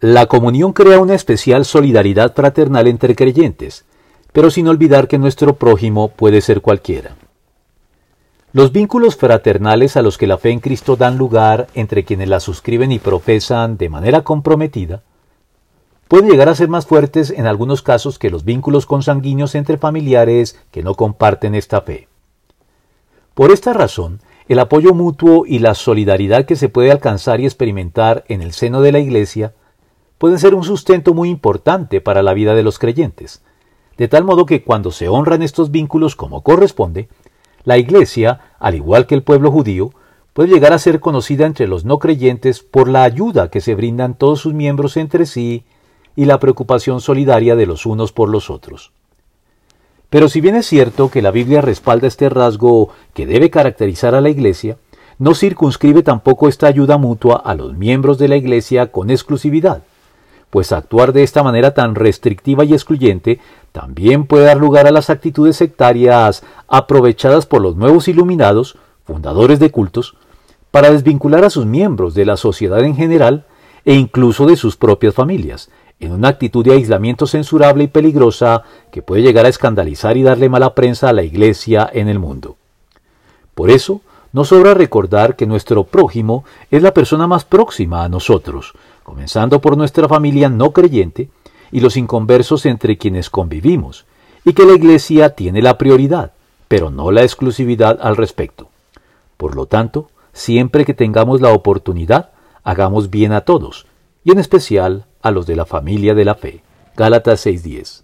La comunión crea una especial solidaridad fraternal entre creyentes, pero sin olvidar que nuestro prójimo puede ser cualquiera. Los vínculos fraternales a los que la fe en Cristo dan lugar entre quienes la suscriben y profesan de manera comprometida pueden llegar a ser más fuertes en algunos casos que los vínculos consanguíneos entre familiares que no comparten esta fe. Por esta razón, el apoyo mutuo y la solidaridad que se puede alcanzar y experimentar en el seno de la Iglesia pueden ser un sustento muy importante para la vida de los creyentes, de tal modo que cuando se honran estos vínculos como corresponde, la Iglesia, al igual que el pueblo judío, puede llegar a ser conocida entre los no creyentes por la ayuda que se brindan todos sus miembros entre sí y la preocupación solidaria de los unos por los otros. Pero si bien es cierto que la Biblia respalda este rasgo que debe caracterizar a la Iglesia, no circunscribe tampoco esta ayuda mutua a los miembros de la Iglesia con exclusividad, pues actuar de esta manera tan restrictiva y excluyente también puede dar lugar a las actitudes sectarias aprovechadas por los nuevos iluminados, fundadores de cultos, para desvincular a sus miembros de la sociedad en general e incluso de sus propias familias, en una actitud de aislamiento censurable y peligrosa que puede llegar a escandalizar y darle mala prensa a la Iglesia en el mundo. Por eso, no sobra recordar que nuestro prójimo es la persona más próxima a nosotros, comenzando por nuestra familia no creyente y los inconversos entre quienes convivimos, y que la Iglesia tiene la prioridad, pero no la exclusividad al respecto. Por lo tanto, siempre que tengamos la oportunidad, hagamos bien a todos, y en especial a los de la familia de la fe. Gálatas 6:10.